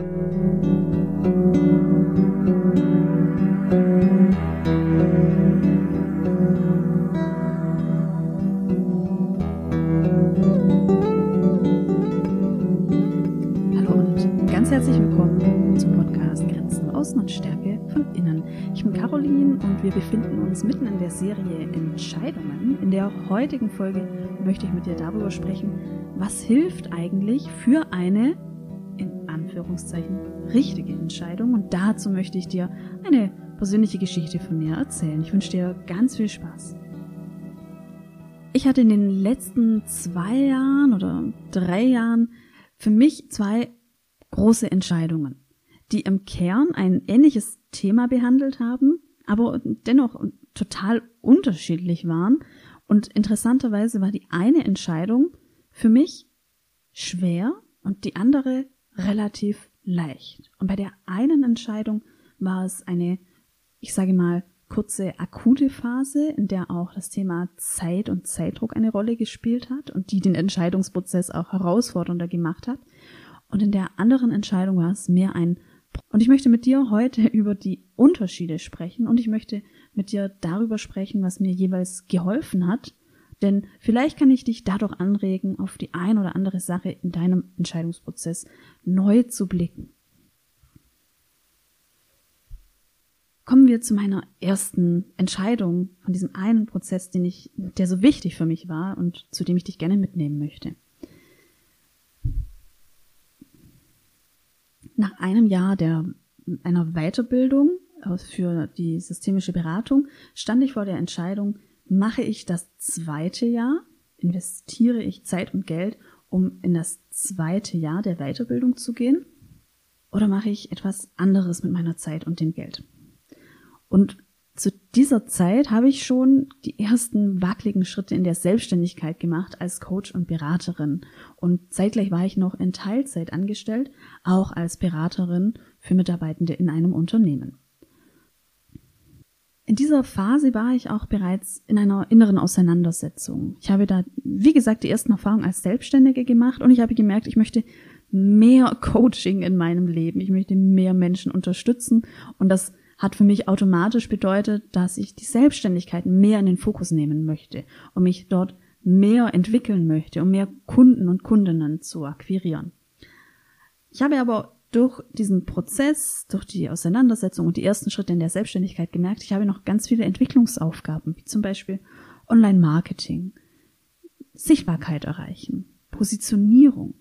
Hallo und ganz herzlich willkommen zum Podcast Grenzen Außen und Stärke von Innen. Ich bin Caroline und wir befinden uns mitten in der Serie Entscheidungen. In der heutigen Folge möchte ich mit dir darüber sprechen, was hilft eigentlich für eine, in Anführungszeichen, richtige Entscheidung. Und dazu möchte ich dir eine persönliche Geschichte von mir erzählen. Ich wünsche dir ganz viel Spaß. Ich hatte in den letzten zwei Jahren oder drei Jahren für mich zwei große Entscheidungen, die im Kern ein ähnliches Thema behandelt haben, aber dennoch total unterschiedlich waren. Und interessanterweise war die eine Entscheidung für mich schwer und die andere relativ leicht. Und bei der einen Entscheidung war es eine, ich sage mal, kurze akute Phase, in der auch das Thema Zeit und Zeitdruck eine Rolle gespielt hat und die den Entscheidungsprozess auch herausfordernder gemacht hat. Und in der anderen Entscheidung war es mehr ein und ich möchte mit dir heute über die Unterschiede sprechen und ich möchte mit dir darüber sprechen, was mir jeweils geholfen hat, denn vielleicht kann ich dich dadurch anregen, auf die ein oder andere Sache in deinem Entscheidungsprozess neu zu blicken. Kommen wir zu meiner ersten Entscheidung von diesem einen Prozess, den ich, der so wichtig für mich war und zu dem ich dich gerne mitnehmen möchte. Nach einem Jahr der, einer Weiterbildung für die systemische Beratung stand ich vor der Entscheidung, mache ich das zweite Jahr, investiere ich Zeit und Geld, um in das zweite Jahr der Weiterbildung zu gehen, oder mache ich etwas anderes mit meiner Zeit und dem Geld? Und zu dieser Zeit habe ich schon die ersten wackeligen Schritte in der Selbstständigkeit gemacht als Coach und Beraterin. Und zeitgleich war ich noch in Teilzeit angestellt, auch als Beraterin für Mitarbeitende in einem Unternehmen. In dieser Phase war ich auch bereits in einer inneren Auseinandersetzung. Ich habe da, wie gesagt, die ersten Erfahrungen als Selbstständige gemacht und ich habe gemerkt, ich möchte mehr Coaching in meinem Leben. Ich möchte mehr Menschen unterstützen und das hat für mich automatisch bedeutet, dass ich die Selbstständigkeit mehr in den Fokus nehmen möchte und mich dort mehr entwickeln möchte, um mehr Kunden und Kundinnen zu akquirieren. Ich habe aber durch diesen Prozess, durch die Auseinandersetzung und die ersten Schritte in der Selbstständigkeit gemerkt, ich habe noch ganz viele Entwicklungsaufgaben, wie zum Beispiel Online-Marketing, Sichtbarkeit erreichen, Positionierung,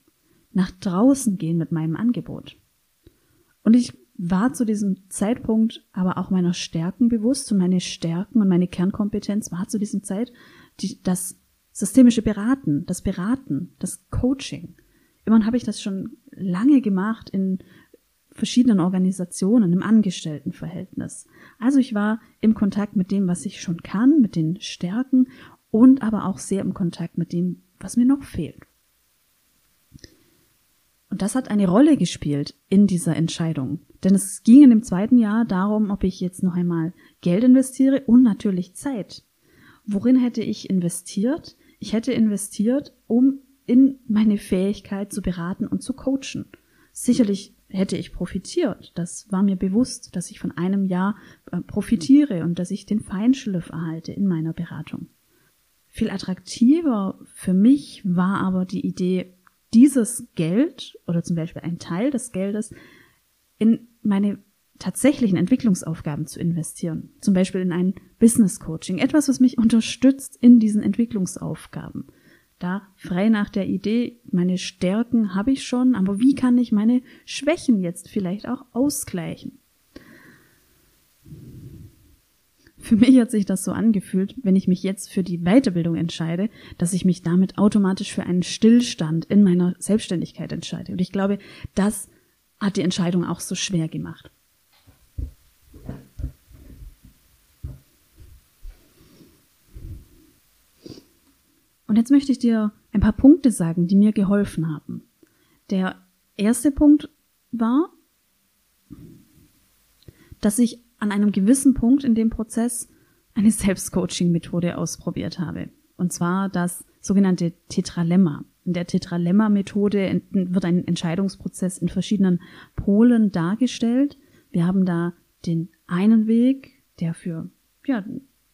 nach draußen gehen mit meinem Angebot. Und ich war zu diesem Zeitpunkt aber auch meiner Stärken bewusst und meine Stärken und meine Kernkompetenz war zu diesem Zeit die, das systemische Beraten, das Beraten, das Coaching. Immerhin habe ich das schon lange gemacht in verschiedenen Organisationen im Angestelltenverhältnis. Also ich war im Kontakt mit dem, was ich schon kann, mit den Stärken und aber auch sehr im Kontakt mit dem, was mir noch fehlt. Und das hat eine Rolle gespielt in dieser Entscheidung. Denn es ging in dem zweiten Jahr darum, ob ich jetzt noch einmal Geld investiere und natürlich Zeit. Worin hätte ich investiert? Ich hätte investiert, um in meine Fähigkeit zu beraten und zu coachen. Sicherlich hätte ich profitiert. Das war mir bewusst, dass ich von einem Jahr äh, profitiere und dass ich den Feinschliff erhalte in meiner Beratung. Viel attraktiver für mich war aber die Idee, dieses Geld oder zum Beispiel ein Teil des Geldes in meine tatsächlichen Entwicklungsaufgaben zu investieren. Zum Beispiel in ein Business Coaching. Etwas, was mich unterstützt in diesen Entwicklungsaufgaben. Da frei nach der Idee, meine Stärken habe ich schon, aber wie kann ich meine Schwächen jetzt vielleicht auch ausgleichen? Für mich hat sich das so angefühlt, wenn ich mich jetzt für die Weiterbildung entscheide, dass ich mich damit automatisch für einen Stillstand in meiner Selbstständigkeit entscheide. Und ich glaube, das hat die Entscheidung auch so schwer gemacht. Und jetzt möchte ich dir ein paar Punkte sagen, die mir geholfen haben. Der erste Punkt war, dass ich an einem gewissen Punkt in dem Prozess eine Selbstcoaching-Methode ausprobiert habe. Und zwar das sogenannte Tetralemma. In der Tetralemma-Methode wird ein Entscheidungsprozess in verschiedenen Polen dargestellt. Wir haben da den einen Weg, der für, ja,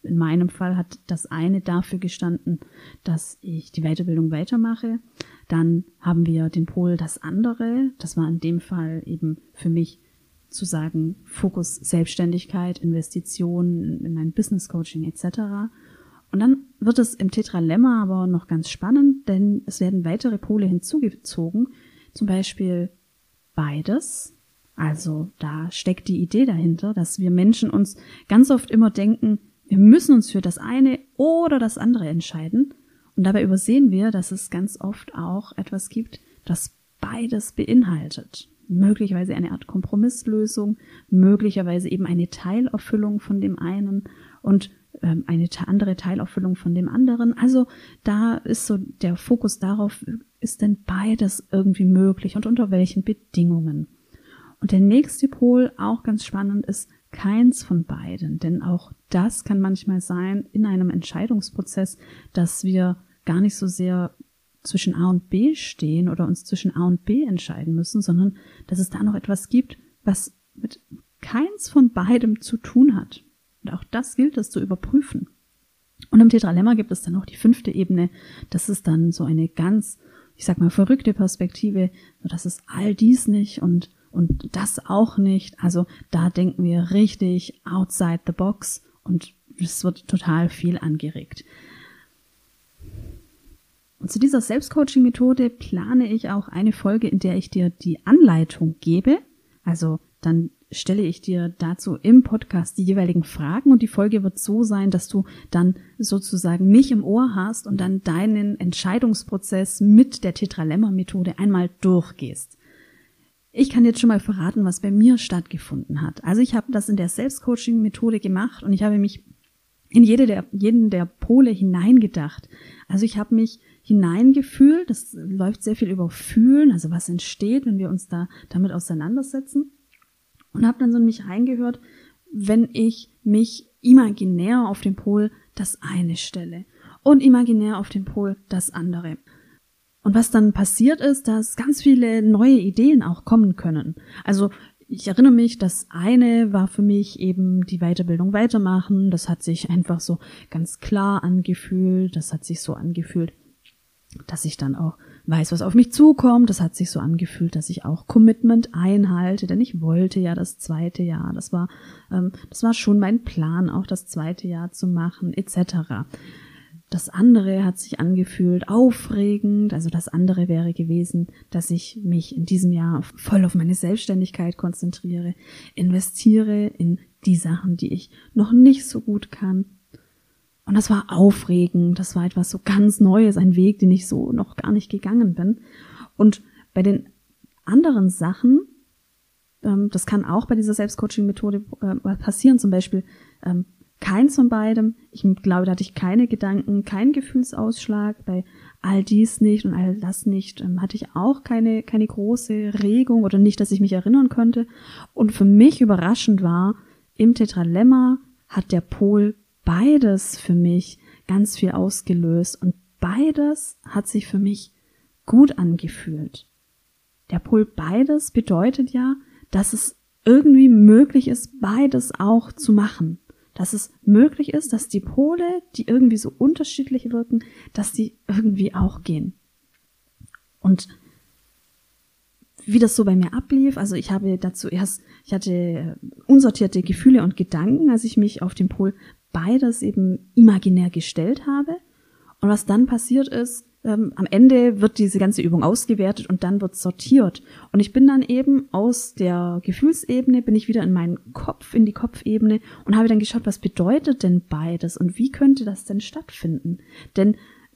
in meinem Fall hat das eine dafür gestanden, dass ich die Weiterbildung weitermache. Dann haben wir den Pol das andere. Das war in dem Fall eben für mich zu sagen, Fokus Selbstständigkeit, Investitionen in mein Business Coaching etc. Und dann wird es im Tetralemma aber noch ganz spannend, denn es werden weitere Pole hinzugezogen, zum Beispiel beides. Also da steckt die Idee dahinter, dass wir Menschen uns ganz oft immer denken, wir müssen uns für das eine oder das andere entscheiden. Und dabei übersehen wir, dass es ganz oft auch etwas gibt, das beides beinhaltet. Möglicherweise eine Art Kompromisslösung, möglicherweise eben eine Teilerfüllung von dem einen und ähm, eine andere Teilerfüllung von dem anderen. Also da ist so der Fokus darauf, ist denn beides irgendwie möglich und unter welchen Bedingungen. Und der nächste Pol, auch ganz spannend, ist keins von beiden. Denn auch das kann manchmal sein in einem Entscheidungsprozess, dass wir gar nicht so sehr zwischen A und B stehen oder uns zwischen A und B entscheiden müssen, sondern dass es da noch etwas gibt, was mit keins von beidem zu tun hat. Und auch das gilt es zu überprüfen. Und im Tetralemma gibt es dann noch die fünfte Ebene. Das ist dann so eine ganz, ich sag mal, verrückte Perspektive. Das ist all dies nicht und und das auch nicht. Also da denken wir richtig outside the box und es wird total viel angeregt. Und zu dieser Selbstcoaching-Methode plane ich auch eine Folge, in der ich dir die Anleitung gebe. Also dann stelle ich dir dazu im Podcast die jeweiligen Fragen und die Folge wird so sein, dass du dann sozusagen mich im Ohr hast und dann deinen Entscheidungsprozess mit der Tetralemma-Methode einmal durchgehst. Ich kann jetzt schon mal verraten, was bei mir stattgefunden hat. Also ich habe das in der Selbstcoaching-Methode gemacht und ich habe mich in jede der, jeden der Pole hineingedacht. Also ich habe mich hineingefühlt, das läuft sehr viel über Fühlen, also was entsteht, wenn wir uns da damit auseinandersetzen. Und habe dann so in mich reingehört, wenn ich mich imaginär auf dem Pol das eine stelle und imaginär auf dem Pol das andere. Und was dann passiert ist, dass ganz viele neue Ideen auch kommen können. Also ich erinnere mich, das eine war für mich eben die Weiterbildung weitermachen. Das hat sich einfach so ganz klar angefühlt. Das hat sich so angefühlt, dass ich dann auch weiß, was auf mich zukommt. Das hat sich so angefühlt, dass ich auch Commitment einhalte, denn ich wollte ja das zweite Jahr. Das war, ähm, das war schon mein Plan, auch das zweite Jahr zu machen, etc. Das andere hat sich angefühlt aufregend. Also das andere wäre gewesen, dass ich mich in diesem Jahr voll auf meine Selbstständigkeit konzentriere, investiere in die Sachen, die ich noch nicht so gut kann. Und das war aufregend. Das war etwas so ganz Neues, ein Weg, den ich so noch gar nicht gegangen bin. Und bei den anderen Sachen, ähm, das kann auch bei dieser Selbstcoaching-Methode äh, passieren, zum Beispiel ähm, Keins von beidem. Ich glaube, da hatte ich keine Gedanken, keinen Gefühlsausschlag. Bei all dies nicht und all das nicht ähm, hatte ich auch keine, keine große Regung oder nicht, dass ich mich erinnern könnte. Und für mich überraschend war, im Tetralemma hat der Pol beides für mich ganz viel ausgelöst und beides hat sich für mich gut angefühlt. Der Pol beides bedeutet ja, dass es irgendwie möglich ist, beides auch zu machen dass es möglich ist, dass die Pole, die irgendwie so unterschiedlich wirken, dass die irgendwie auch gehen. Und wie das so bei mir ablief, also ich habe dazu erst, ich hatte unsortierte Gefühle und Gedanken, als ich mich auf den Pol beides eben imaginär gestellt habe. Und was dann passiert ist, ähm, am Ende wird diese ganze Übung ausgewertet und dann wird sortiert. Und ich bin dann eben aus der Gefühlsebene, bin ich wieder in meinen Kopf, in die Kopfebene und habe dann geschaut, was bedeutet denn beides und wie könnte das denn stattfinden? Denn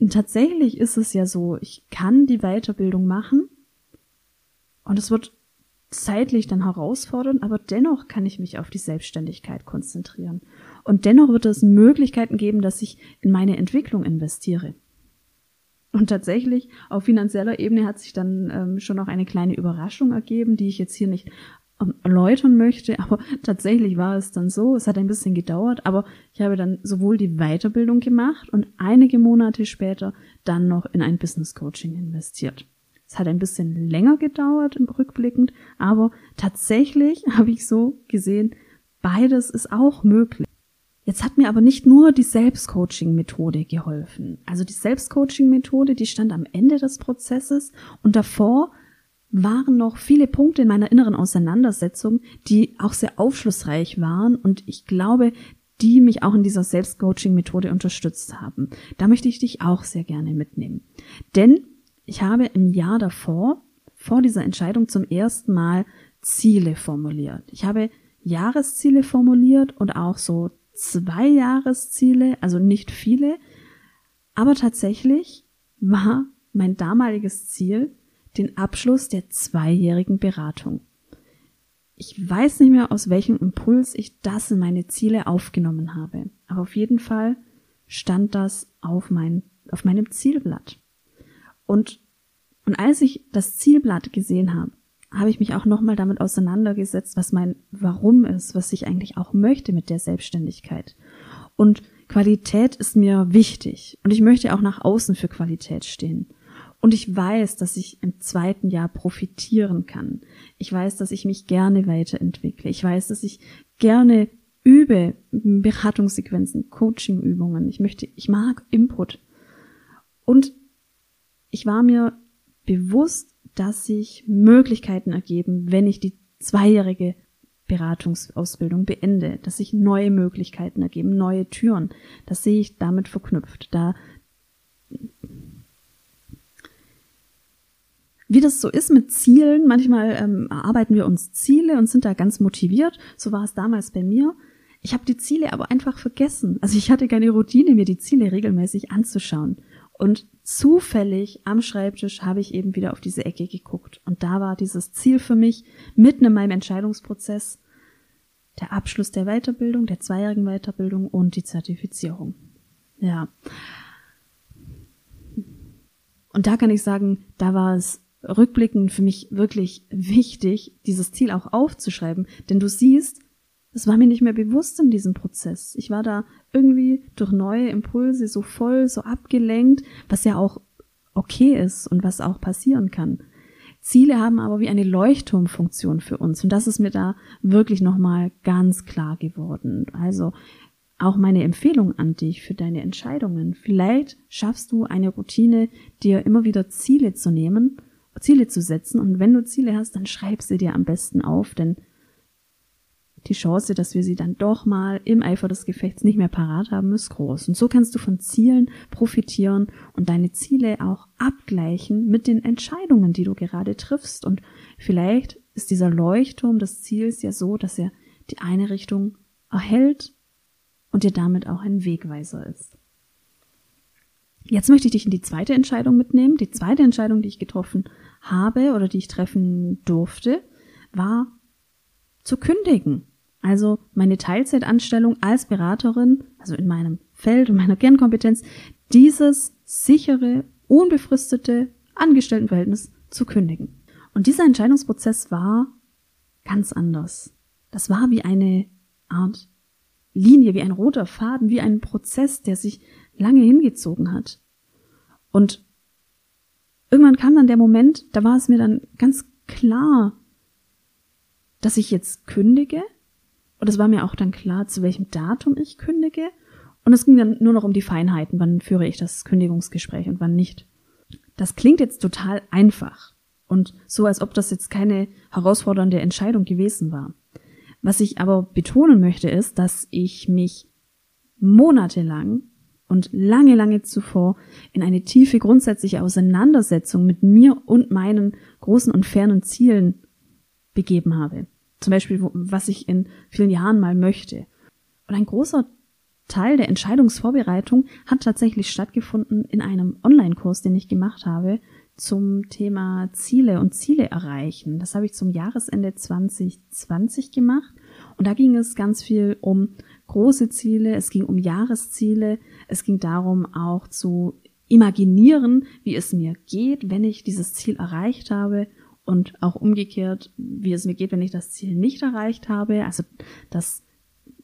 tatsächlich ist es ja so, ich kann die Weiterbildung machen und es wird zeitlich dann herausfordernd, aber dennoch kann ich mich auf die Selbstständigkeit konzentrieren. Und dennoch wird es Möglichkeiten geben, dass ich in meine Entwicklung investiere. Und tatsächlich, auf finanzieller Ebene hat sich dann ähm, schon noch eine kleine Überraschung ergeben, die ich jetzt hier nicht ähm, erläutern möchte, aber tatsächlich war es dann so, es hat ein bisschen gedauert, aber ich habe dann sowohl die Weiterbildung gemacht und einige Monate später dann noch in ein Business Coaching investiert. Es hat ein bisschen länger gedauert Rückblickend, aber tatsächlich habe ich so gesehen, beides ist auch möglich. Jetzt hat mir aber nicht nur die Selbstcoaching-Methode geholfen. Also die Selbstcoaching-Methode, die stand am Ende des Prozesses und davor waren noch viele Punkte in meiner inneren Auseinandersetzung, die auch sehr aufschlussreich waren und ich glaube, die mich auch in dieser Selbstcoaching-Methode unterstützt haben. Da möchte ich dich auch sehr gerne mitnehmen. Denn ich habe im Jahr davor, vor dieser Entscheidung zum ersten Mal Ziele formuliert. Ich habe Jahresziele formuliert und auch so zwei Jahresziele, also nicht viele, aber tatsächlich war mein damaliges Ziel den Abschluss der zweijährigen Beratung. Ich weiß nicht mehr, aus welchem Impuls ich das in meine Ziele aufgenommen habe, aber auf jeden Fall stand das auf, mein, auf meinem Zielblatt. Und, und als ich das Zielblatt gesehen habe, habe ich mich auch nochmal damit auseinandergesetzt, was mein Warum ist, was ich eigentlich auch möchte mit der Selbstständigkeit. Und Qualität ist mir wichtig und ich möchte auch nach außen für Qualität stehen. Und ich weiß, dass ich im zweiten Jahr profitieren kann. Ich weiß, dass ich mich gerne weiterentwickle. Ich weiß, dass ich gerne übe Beratungssequenzen, Coachingübungen. Ich möchte, ich mag Input. Und ich war mir bewusst, dass sich Möglichkeiten ergeben, wenn ich die zweijährige Beratungsausbildung beende, dass sich neue Möglichkeiten ergeben, neue Türen. Das sehe ich damit verknüpft. Da wie das so ist mit Zielen, manchmal ähm, erarbeiten wir uns Ziele und sind da ganz motiviert. So war es damals bei mir. Ich habe die Ziele aber einfach vergessen. Also ich hatte keine Routine, mir die Ziele regelmäßig anzuschauen. Und zufällig am Schreibtisch habe ich eben wieder auf diese Ecke geguckt. Und da war dieses Ziel für mich mitten in meinem Entscheidungsprozess der Abschluss der Weiterbildung, der zweijährigen Weiterbildung und die Zertifizierung. Ja. Und da kann ich sagen, da war es rückblickend für mich wirklich wichtig, dieses Ziel auch aufzuschreiben. Denn du siehst, das war mir nicht mehr bewusst in diesem Prozess. Ich war da irgendwie durch neue Impulse so voll, so abgelenkt, was ja auch okay ist und was auch passieren kann. Ziele haben aber wie eine Leuchtturmfunktion für uns und das ist mir da wirklich nochmal ganz klar geworden. Also auch meine Empfehlung an dich für deine Entscheidungen. Vielleicht schaffst du eine Routine, dir immer wieder Ziele zu nehmen, Ziele zu setzen und wenn du Ziele hast, dann schreib sie dir am besten auf, denn die Chance, dass wir sie dann doch mal im Eifer des Gefechts nicht mehr parat haben, ist groß. Und so kannst du von Zielen profitieren und deine Ziele auch abgleichen mit den Entscheidungen, die du gerade triffst. Und vielleicht ist dieser Leuchtturm des Ziels ja so, dass er die eine Richtung erhält und dir damit auch ein Wegweiser ist. Jetzt möchte ich dich in die zweite Entscheidung mitnehmen. Die zweite Entscheidung, die ich getroffen habe oder die ich treffen durfte, war zu kündigen. Also meine Teilzeitanstellung als Beraterin, also in meinem Feld und meiner Kernkompetenz, dieses sichere, unbefristete Angestelltenverhältnis zu kündigen. Und dieser Entscheidungsprozess war ganz anders. Das war wie eine Art Linie, wie ein roter Faden, wie ein Prozess, der sich lange hingezogen hat. Und irgendwann kam dann der Moment, da war es mir dann ganz klar, dass ich jetzt kündige. Und es war mir auch dann klar, zu welchem Datum ich kündige. Und es ging dann nur noch um die Feinheiten, wann führe ich das Kündigungsgespräch und wann nicht. Das klingt jetzt total einfach und so, als ob das jetzt keine herausfordernde Entscheidung gewesen war. Was ich aber betonen möchte, ist, dass ich mich monatelang und lange, lange zuvor in eine tiefe grundsätzliche Auseinandersetzung mit mir und meinen großen und fernen Zielen begeben habe. Zum Beispiel, was ich in vielen Jahren mal möchte. Und ein großer Teil der Entscheidungsvorbereitung hat tatsächlich stattgefunden in einem Online-Kurs, den ich gemacht habe zum Thema Ziele und Ziele erreichen. Das habe ich zum Jahresende 2020 gemacht. Und da ging es ganz viel um große Ziele, es ging um Jahresziele, es ging darum auch zu imaginieren, wie es mir geht, wenn ich dieses Ziel erreicht habe und auch umgekehrt, wie es mir geht, wenn ich das Ziel nicht erreicht habe. Also das,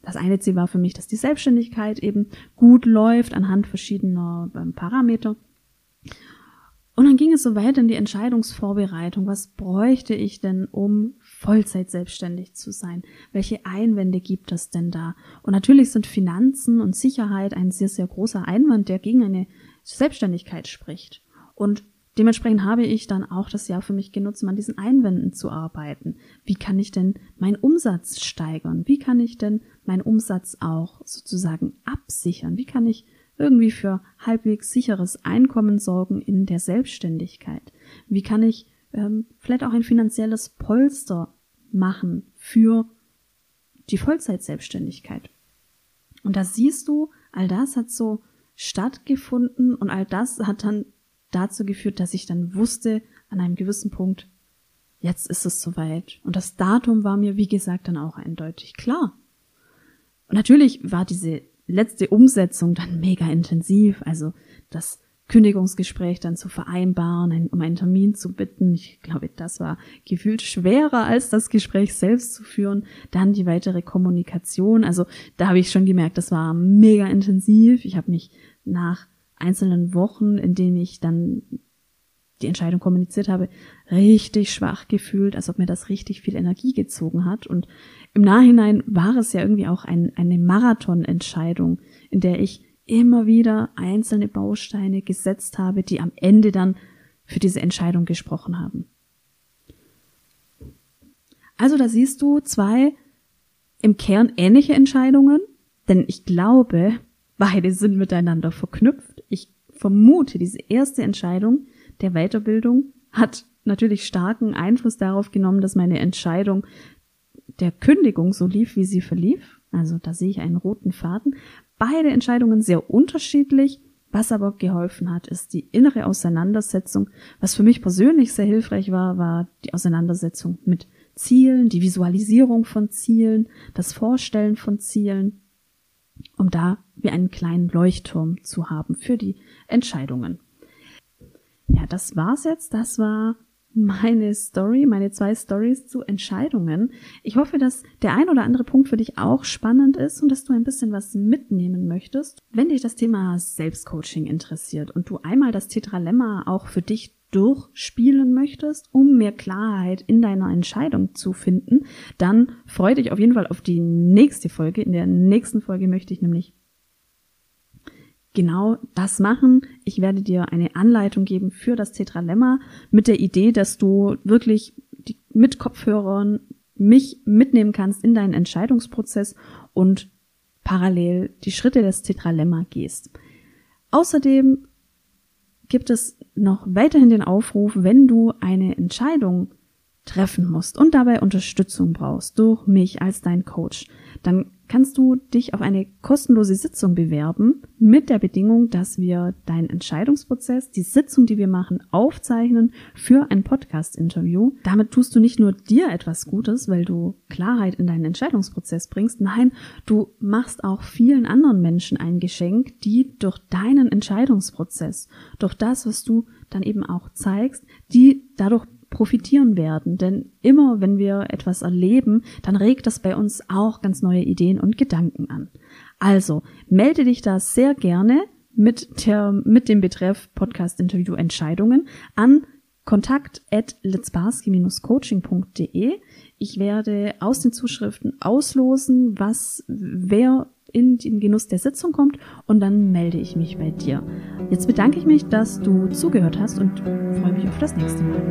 das eine Ziel war für mich, dass die Selbstständigkeit eben gut läuft anhand verschiedener ähm, Parameter. Und dann ging es so weiter in die Entscheidungsvorbereitung. Was bräuchte ich denn, um Vollzeit selbstständig zu sein? Welche Einwände gibt es denn da? Und natürlich sind Finanzen und Sicherheit ein sehr, sehr großer Einwand, der gegen eine Selbstständigkeit spricht. Und dementsprechend habe ich dann auch das Jahr für mich genutzt, um an diesen Einwänden zu arbeiten. Wie kann ich denn meinen Umsatz steigern? Wie kann ich denn meinen Umsatz auch sozusagen absichern? Wie kann ich irgendwie für halbwegs sicheres Einkommen sorgen in der Selbstständigkeit? Wie kann ich ähm, vielleicht auch ein finanzielles Polster machen für die Vollzeitselbstständigkeit? Und da siehst du, all das hat so stattgefunden und all das hat dann dazu geführt, dass ich dann wusste, an einem gewissen Punkt, jetzt ist es soweit. Und das Datum war mir, wie gesagt, dann auch eindeutig klar. Und natürlich war diese letzte Umsetzung dann mega intensiv. Also das Kündigungsgespräch dann zu vereinbaren, um einen Termin zu bitten. Ich glaube, das war gefühlt schwerer als das Gespräch selbst zu führen. Dann die weitere Kommunikation. Also da habe ich schon gemerkt, das war mega intensiv. Ich habe mich nach einzelnen Wochen, in denen ich dann die Entscheidung kommuniziert habe, richtig schwach gefühlt, als ob mir das richtig viel Energie gezogen hat. Und im Nachhinein war es ja irgendwie auch ein, eine Marathonentscheidung, in der ich immer wieder einzelne Bausteine gesetzt habe, die am Ende dann für diese Entscheidung gesprochen haben. Also da siehst du zwei im Kern ähnliche Entscheidungen, denn ich glaube, beide sind miteinander verknüpft. Ich vermute, diese erste Entscheidung der Weiterbildung hat natürlich starken Einfluss darauf genommen, dass meine Entscheidung der Kündigung so lief, wie sie verlief. Also da sehe ich einen roten Faden. Beide Entscheidungen sehr unterschiedlich. Was aber geholfen hat, ist die innere Auseinandersetzung. Was für mich persönlich sehr hilfreich war, war die Auseinandersetzung mit Zielen, die Visualisierung von Zielen, das Vorstellen von Zielen, um da wie einen kleinen Leuchtturm zu haben für die Entscheidungen. Ja, das war's jetzt. Das war meine Story, meine zwei Stories zu Entscheidungen. Ich hoffe, dass der ein oder andere Punkt für dich auch spannend ist und dass du ein bisschen was mitnehmen möchtest. Wenn dich das Thema Selbstcoaching interessiert und du einmal das Tetralemma auch für dich durchspielen möchtest, um mehr Klarheit in deiner Entscheidung zu finden, dann freue dich auf jeden Fall auf die nächste Folge. In der nächsten Folge möchte ich nämlich genau das machen. Ich werde dir eine Anleitung geben für das Tetralemma mit der Idee, dass du wirklich mit Kopfhörern mich mitnehmen kannst in deinen Entscheidungsprozess und parallel die Schritte des Tetralemma gehst. Außerdem gibt es noch weiterhin den Aufruf, wenn du eine Entscheidung treffen musst und dabei Unterstützung brauchst durch mich als dein Coach, dann kannst du dich auf eine kostenlose Sitzung bewerben mit der Bedingung, dass wir deinen Entscheidungsprozess, die Sitzung, die wir machen, aufzeichnen für ein Podcast-Interview. Damit tust du nicht nur dir etwas Gutes, weil du Klarheit in deinen Entscheidungsprozess bringst. Nein, du machst auch vielen anderen Menschen ein Geschenk, die durch deinen Entscheidungsprozess, durch das, was du dann eben auch zeigst, die dadurch profitieren werden. Denn immer wenn wir etwas erleben, dann regt das bei uns auch ganz neue Ideen und Gedanken an. Also melde dich da sehr gerne mit, der, mit dem Betreff Podcast Interview Entscheidungen an kontakt at coachingde Ich werde aus den Zuschriften auslosen, was wer in den Genuss der Sitzung kommt und dann melde ich mich bei dir. Jetzt bedanke ich mich, dass du zugehört hast und freue mich auf das nächste Mal.